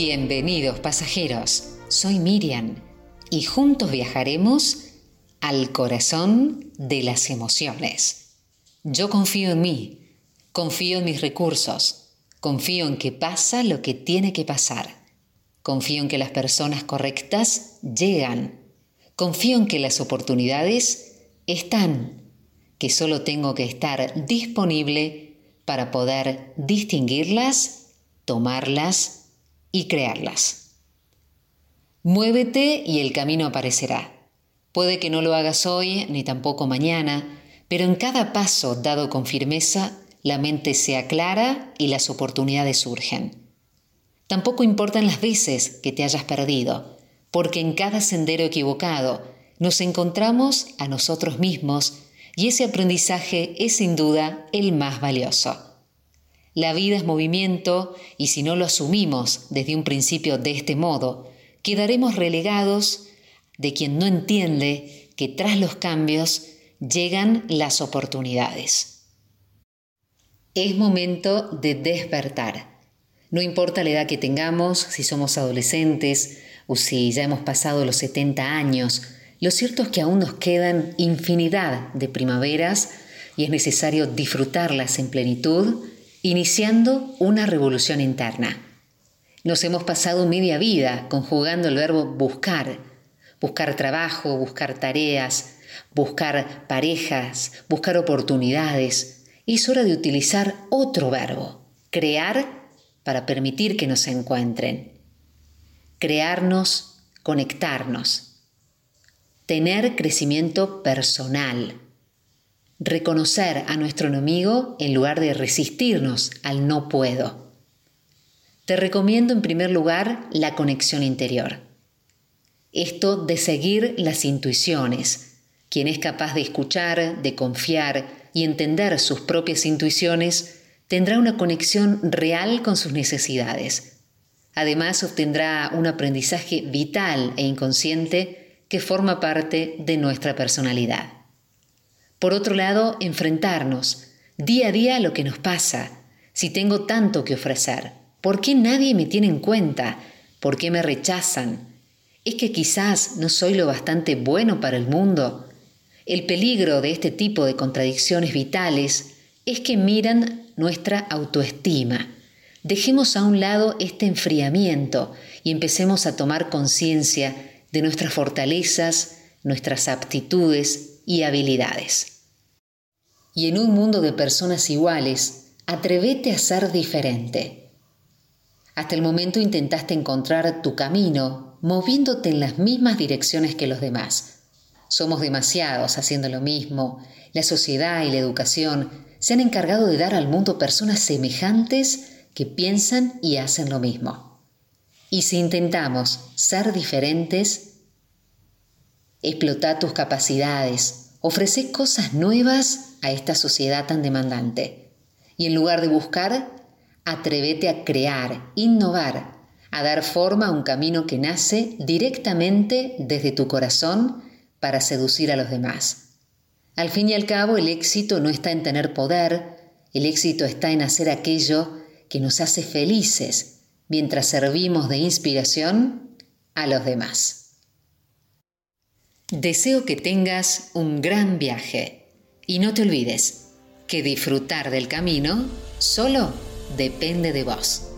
Bienvenidos pasajeros, soy Miriam y juntos viajaremos al corazón de las emociones. Yo confío en mí, confío en mis recursos, confío en que pasa lo que tiene que pasar, confío en que las personas correctas llegan, confío en que las oportunidades están, que solo tengo que estar disponible para poder distinguirlas, tomarlas y crearlas. Muévete y el camino aparecerá. Puede que no lo hagas hoy ni tampoco mañana, pero en cada paso dado con firmeza, la mente se aclara y las oportunidades surgen. Tampoco importan las veces que te hayas perdido, porque en cada sendero equivocado nos encontramos a nosotros mismos y ese aprendizaje es sin duda el más valioso. La vida es movimiento y si no lo asumimos desde un principio de este modo, quedaremos relegados de quien no entiende que tras los cambios llegan las oportunidades. Es momento de despertar. No importa la edad que tengamos, si somos adolescentes o si ya hemos pasado los 70 años, lo cierto es que aún nos quedan infinidad de primaveras y es necesario disfrutarlas en plenitud iniciando una revolución interna. Nos hemos pasado media vida conjugando el verbo buscar, buscar trabajo, buscar tareas, buscar parejas, buscar oportunidades. Es hora de utilizar otro verbo, crear para permitir que nos encuentren. Crearnos, conectarnos. Tener crecimiento personal reconocer a nuestro enemigo en lugar de resistirnos al no puedo. Te recomiendo en primer lugar la conexión interior. Esto de seguir las intuiciones. Quien es capaz de escuchar, de confiar y entender sus propias intuiciones tendrá una conexión real con sus necesidades. Además obtendrá un aprendizaje vital e inconsciente que forma parte de nuestra personalidad. Por otro lado, enfrentarnos día a día a lo que nos pasa. Si tengo tanto que ofrecer, ¿por qué nadie me tiene en cuenta? ¿Por qué me rechazan? ¿Es que quizás no soy lo bastante bueno para el mundo? El peligro de este tipo de contradicciones vitales es que miran nuestra autoestima. Dejemos a un lado este enfriamiento y empecemos a tomar conciencia de nuestras fortalezas, nuestras aptitudes y habilidades. Y en un mundo de personas iguales, atrévete a ser diferente. Hasta el momento intentaste encontrar tu camino moviéndote en las mismas direcciones que los demás. Somos demasiados haciendo lo mismo. La sociedad y la educación se han encargado de dar al mundo personas semejantes que piensan y hacen lo mismo. Y si intentamos ser diferentes, Explota tus capacidades, ofrece cosas nuevas a esta sociedad tan demandante. Y en lugar de buscar, atrévete a crear, innovar, a dar forma a un camino que nace directamente desde tu corazón para seducir a los demás. Al fin y al cabo, el éxito no está en tener poder, el éxito está en hacer aquello que nos hace felices mientras servimos de inspiración a los demás. Deseo que tengas un gran viaje y no te olvides que disfrutar del camino solo depende de vos.